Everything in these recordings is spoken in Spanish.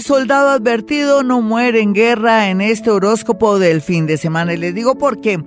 Soldado advertido no muere en guerra en este horóscopo del fin de semana. Y les digo por qué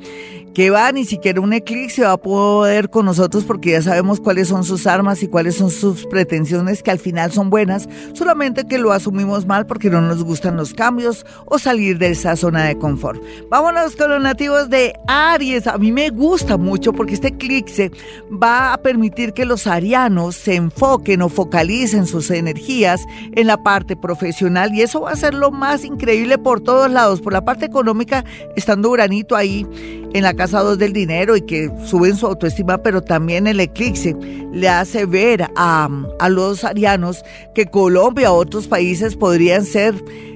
que va, ni siquiera un eclipse va a poder con nosotros porque ya sabemos cuáles son sus armas y cuáles son sus pretensiones que al final son buenas, solamente que lo asumimos mal porque no nos gustan los cambios o salir de esa zona de confort. Vámonos con los nativos de Aries. A mí me gusta mucho porque este eclipse va a permitir que los arianos se enfoquen o focalicen sus energías en la parte profesional y eso va a ser lo más increíble por todos lados. Por la parte económica, estando Uranito ahí en la casa del dinero y que suben su autoestima, pero también el eclipse le hace ver a, a los arianos que Colombia otros países podrían ser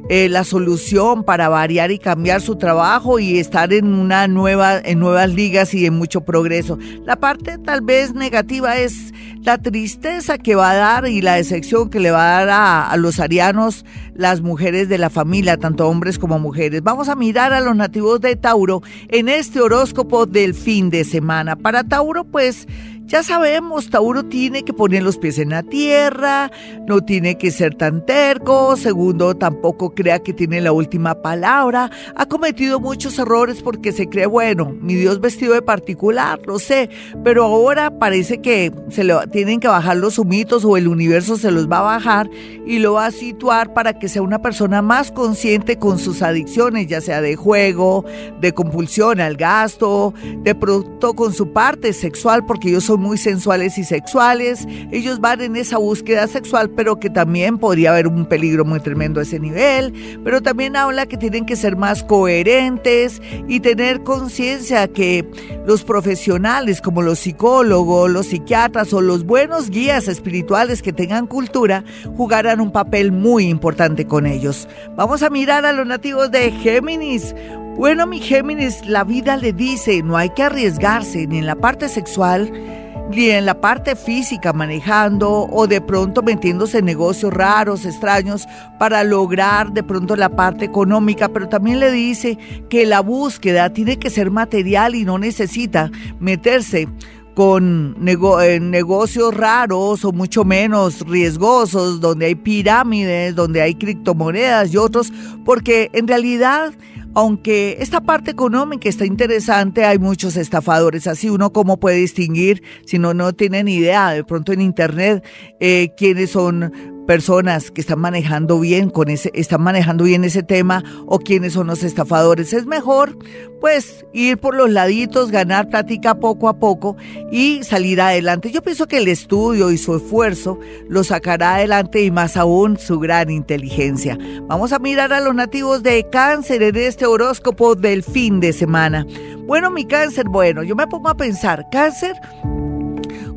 eh, la solución para variar y cambiar su trabajo y estar en una nueva, en nuevas ligas y en mucho progreso. La parte tal vez negativa es la tristeza que va a dar y la decepción que le va a dar a, a los arianos las mujeres de la familia, tanto hombres como mujeres. Vamos a mirar a los nativos de Tauro en este horóscopo del fin de semana. Para Tauro, pues ya sabemos, Tauro tiene que poner los pies en la tierra, no tiene que ser tan terco, segundo, tampoco crea que tiene la última palabra, ha cometido muchos errores porque se cree, bueno, mi Dios vestido de particular, lo sé, pero ahora parece que se le tienen que bajar los humitos o el universo se los va a bajar y lo va a situar para que sea una persona más consciente con sus adicciones, ya sea de juego, de compulsión al gasto, de pronto con su parte sexual, porque yo muy sensuales y sexuales, ellos van en esa búsqueda sexual, pero que también podría haber un peligro muy tremendo a ese nivel, pero también habla que tienen que ser más coherentes y tener conciencia que los profesionales como los psicólogos, los psiquiatras o los buenos guías espirituales que tengan cultura jugarán un papel muy importante con ellos. Vamos a mirar a los nativos de Géminis. Bueno, mi Géminis, la vida le dice, no hay que arriesgarse ni en la parte sexual, en la parte física manejando o de pronto metiéndose en negocios raros, extraños, para lograr de pronto la parte económica, pero también le dice que la búsqueda tiene que ser material y no necesita meterse con negocios raros o mucho menos riesgosos, donde hay pirámides, donde hay criptomonedas y otros, porque en realidad aunque esta parte económica está interesante, hay muchos estafadores. Así uno cómo puede distinguir si no, no tiene ni idea de pronto en internet eh, quiénes son personas que están manejando bien con ese, están manejando bien ese tema o quiénes son los estafadores. Es mejor, pues, ir por los laditos, ganar plática poco a poco y salir adelante. Yo pienso que el estudio y su esfuerzo lo sacará adelante y más aún su gran inteligencia. Vamos a mirar a los nativos de cáncer en este horóscopo del fin de semana. Bueno, mi cáncer, bueno, yo me pongo a pensar, cáncer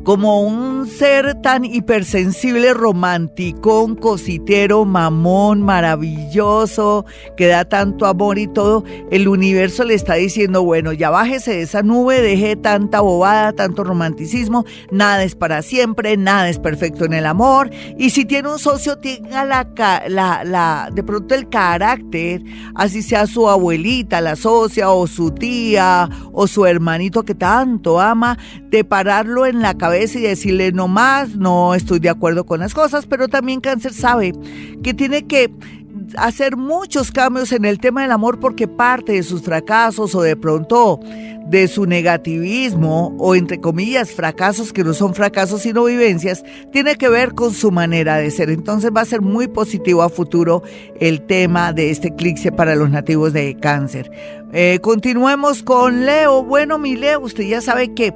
como un ser tan hipersensible, romántico, un cositero, mamón, maravilloso, que da tanto amor y todo, el universo le está diciendo, bueno, ya bájese de esa nube, deje tanta bobada, tanto romanticismo, nada es para siempre, nada es perfecto en el amor, y si tiene un socio, tenga la, la, la de pronto el carácter, así sea su abuelita, la socia, o su tía, o su hermanito que tanto ama, de pararlo en la cabeza y decirle no más, no estoy de acuerdo con las cosas, pero también cáncer sabe que tiene que hacer muchos cambios en el tema del amor porque parte de sus fracasos o de pronto de su negativismo o entre comillas fracasos que no son fracasos sino vivencias tiene que ver con su manera de ser. Entonces va a ser muy positivo a futuro el tema de este eclipse para los nativos de cáncer. Eh, continuemos con Leo. Bueno mi Leo usted ya sabe que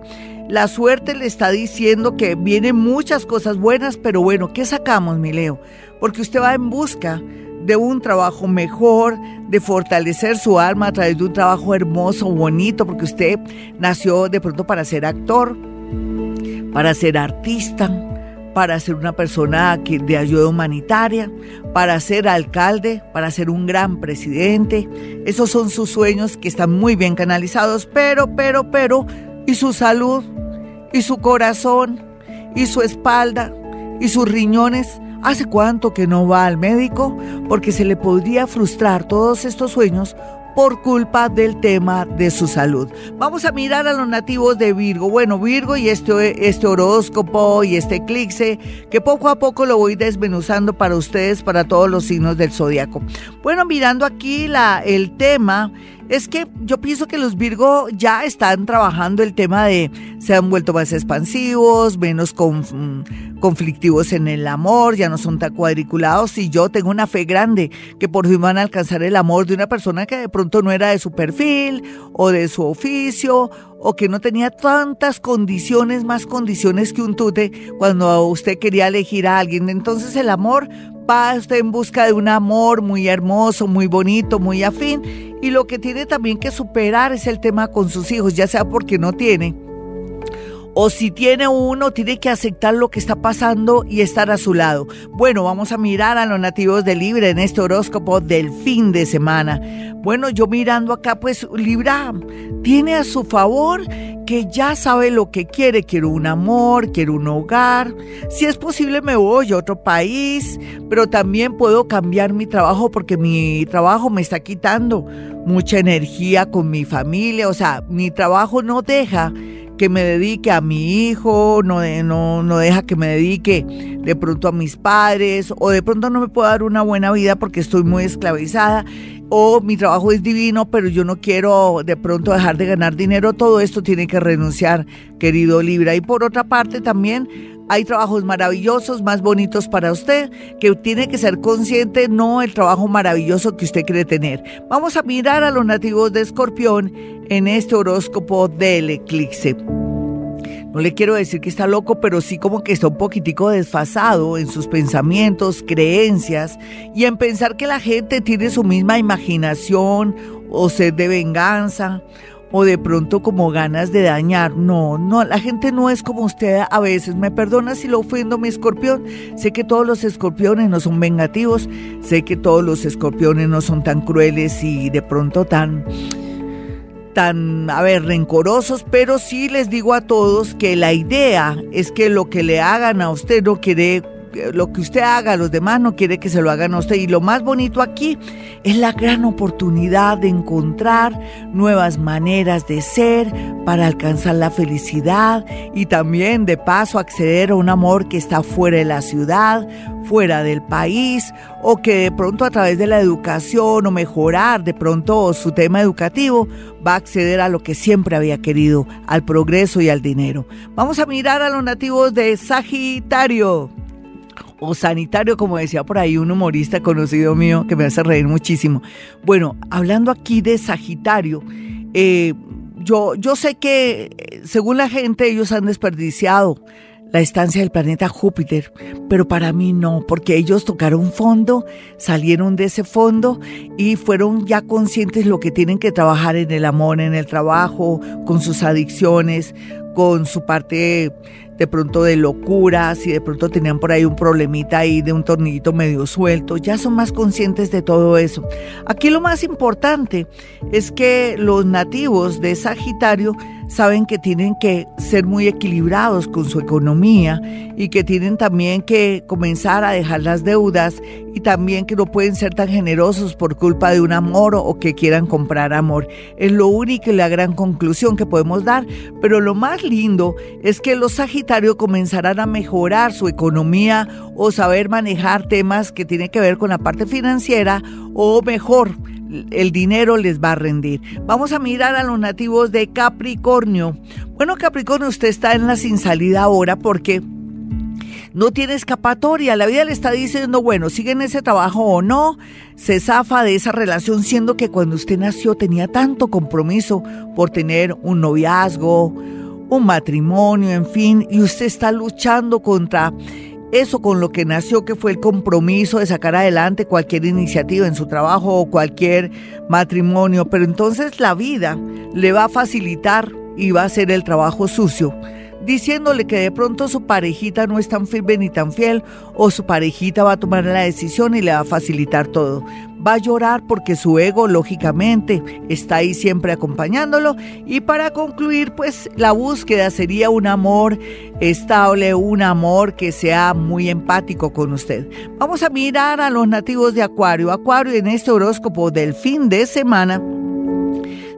la suerte le está diciendo que vienen muchas cosas buenas, pero bueno, ¿qué sacamos, mi Leo? Porque usted va en busca de un trabajo mejor, de fortalecer su alma a través de un trabajo hermoso, bonito, porque usted nació de pronto para ser actor, para ser artista, para ser una persona de ayuda humanitaria, para ser alcalde, para ser un gran presidente. Esos son sus sueños que están muy bien canalizados, pero, pero, pero, ¿y su salud? ¿Y su corazón? ¿Y su espalda? ¿Y sus riñones? ¿Hace cuánto que no va al médico? Porque se le podría frustrar todos estos sueños por culpa del tema de su salud. Vamos a mirar a los nativos de Virgo. Bueno, Virgo y este, este horóscopo y este eclipse que poco a poco lo voy desmenuzando para ustedes, para todos los signos del zodiaco. Bueno, mirando aquí la, el tema es que yo pienso que los Virgo ya están trabajando el tema de se han vuelto más expansivos, menos mm, conflictivos en el amor, ya no son tan cuadriculados y yo tengo una fe grande que por fin van a alcanzar el amor de una persona que de pronto no era de su perfil o de su oficio o que no tenía tantas condiciones, más condiciones que un tute cuando usted quería elegir a alguien. Entonces el amor va en busca de un amor muy hermoso, muy bonito, muy afín. Y lo que tiene también que superar es el tema con sus hijos, ya sea porque no tiene o si tiene uno, tiene que aceptar lo que está pasando y estar a su lado. Bueno, vamos a mirar a los nativos de Libra en este horóscopo del fin de semana. Bueno, yo mirando acá, pues Libra tiene a su favor que ya sabe lo que quiere, quiero un amor, quiero un hogar, si es posible me voy a otro país, pero también puedo cambiar mi trabajo porque mi trabajo me está quitando mucha energía con mi familia, o sea, mi trabajo no deja que me dedique a mi hijo, no, no, no deja que me dedique de pronto a mis padres, o de pronto no me puedo dar una buena vida porque estoy muy esclavizada, o mi trabajo es divino, pero yo no quiero de pronto dejar de ganar dinero, todo esto tiene que renunciar, querido Libra. Y por otra parte también hay trabajos maravillosos, más bonitos para usted, que tiene que ser consciente, no el trabajo maravilloso que usted quiere tener. Vamos a mirar a los nativos de Escorpión en este horóscopo del eclipse. No le quiero decir que está loco, pero sí como que está un poquitico desfasado en sus pensamientos, creencias y en pensar que la gente tiene su misma imaginación o sed de venganza o de pronto como ganas de dañar. No, no, la gente no es como usted a veces. Me perdona si lo ofendo mi escorpión. Sé que todos los escorpiones no son vengativos, sé que todos los escorpiones no son tan crueles y de pronto tan tan, a ver, rencorosos, pero sí les digo a todos que la idea es que lo que le hagan a usted no quiere lo que usted haga a los demás no quiere que se lo hagan a usted. Y lo más bonito aquí es la gran oportunidad de encontrar nuevas maneras de ser para alcanzar la felicidad y también de paso acceder a un amor que está fuera de la ciudad, fuera del país o que de pronto a través de la educación o mejorar de pronto su tema educativo va a acceder a lo que siempre había querido, al progreso y al dinero. Vamos a mirar a los nativos de Sagitario sanitario, como decía por ahí un humorista conocido mío que me hace reír muchísimo. Bueno, hablando aquí de Sagitario, eh, yo, yo sé que eh, según la gente ellos han desperdiciado la estancia del planeta Júpiter, pero para mí no, porque ellos tocaron fondo, salieron de ese fondo y fueron ya conscientes lo que tienen que trabajar en el amor, en el trabajo, con sus adicciones, con su parte de pronto de locura, si de pronto tenían por ahí un problemita ahí de un tornillito medio suelto, ya son más conscientes de todo eso. Aquí lo más importante es que los nativos de Sagitario saben que tienen que ser muy equilibrados con su economía y que tienen también que comenzar a dejar las deudas y también que no pueden ser tan generosos por culpa de un amor o que quieran comprar amor. Es lo único y la gran conclusión que podemos dar, pero lo más lindo es que los Sagitarios comenzarán a mejorar su economía o saber manejar temas que tienen que ver con la parte financiera o mejor el dinero les va a rendir. Vamos a mirar a los nativos de Capricornio. Bueno, Capricornio, usted está en la sin salida ahora porque no tiene escapatoria. La vida le está diciendo, bueno, sigue en ese trabajo o no, se zafa de esa relación, siendo que cuando usted nació tenía tanto compromiso por tener un noviazgo, un matrimonio, en fin, y usted está luchando contra eso con lo que nació, que fue el compromiso de sacar adelante cualquier iniciativa en su trabajo o cualquier matrimonio, pero entonces la vida le va a facilitar y va a hacer el trabajo sucio diciéndole que de pronto su parejita no es tan firme ni tan fiel o su parejita va a tomar la decisión y le va a facilitar todo. Va a llorar porque su ego lógicamente está ahí siempre acompañándolo y para concluir pues la búsqueda sería un amor estable, un amor que sea muy empático con usted. Vamos a mirar a los nativos de Acuario. Acuario en este horóscopo del fin de semana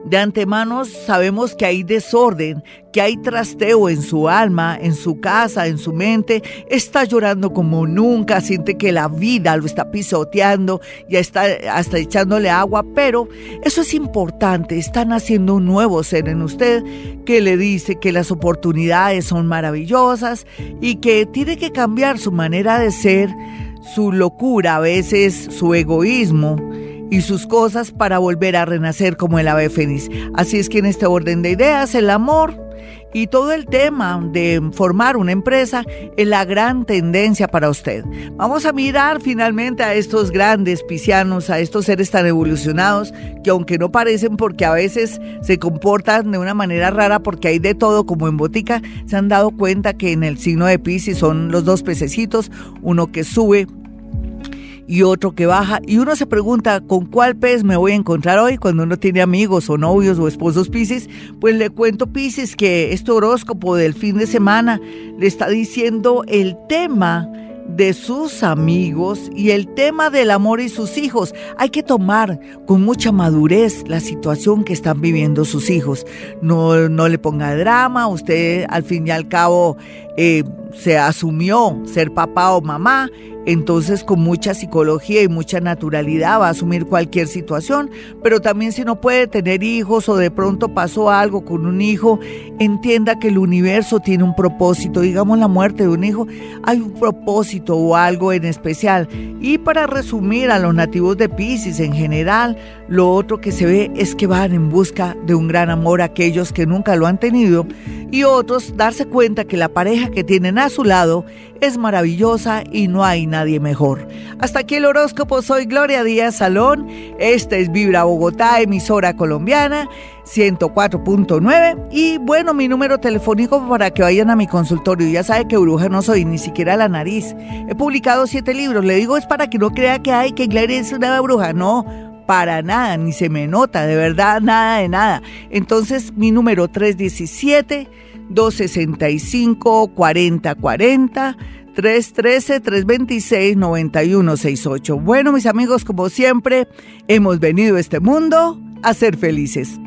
De antemano sabemos que hay desorden, que hay trasteo en su alma, en su casa, en su mente. Está llorando como nunca, siente que la vida lo está pisoteando, ya está hasta echándole agua, pero eso es importante. Está naciendo un nuevo ser en usted que le dice que las oportunidades son maravillosas y que tiene que cambiar su manera de ser, su locura, a veces su egoísmo y sus cosas para volver a renacer como el ave fénix. Así es que en este orden de ideas, el amor y todo el tema de formar una empresa es la gran tendencia para usted. Vamos a mirar finalmente a estos grandes piscianos, a estos seres tan evolucionados que aunque no parecen porque a veces se comportan de una manera rara porque hay de todo como en botica, se han dado cuenta que en el signo de Piscis son los dos pececitos, uno que sube y otro que baja. Y uno se pregunta, ¿con cuál pez me voy a encontrar hoy? Cuando uno tiene amigos o novios o esposos Pisces, pues le cuento Pisces que este horóscopo del fin de semana le está diciendo el tema de sus amigos y el tema del amor y sus hijos. Hay que tomar con mucha madurez la situación que están viviendo sus hijos. No, no le ponga drama, usted al fin y al cabo eh, se asumió ser papá o mamá entonces con mucha psicología y mucha naturalidad va a asumir cualquier situación, pero también si no puede tener hijos o de pronto pasó algo con un hijo, entienda que el universo tiene un propósito, digamos la muerte de un hijo, hay un propósito o algo en especial. Y para resumir a los nativos de Pisces en general, lo otro que se ve es que van en busca de un gran amor aquellos que nunca lo han tenido y otros darse cuenta que la pareja que tienen a su lado es maravillosa y no hay nadie mejor. Hasta aquí el horóscopo, soy Gloria Díaz Salón, esta es Vibra Bogotá, emisora colombiana. 104.9 y bueno, mi número telefónico para que vayan a mi consultorio. Ya sabe que bruja no soy, ni siquiera la nariz. He publicado siete libros. Le digo es para que no crea que hay que Gloria es una bruja. No, para nada, ni se me nota, de verdad, nada de nada. Entonces, mi número 317 265 4040 313-326-9168. Bueno, mis amigos, como siempre, hemos venido a este mundo a ser felices.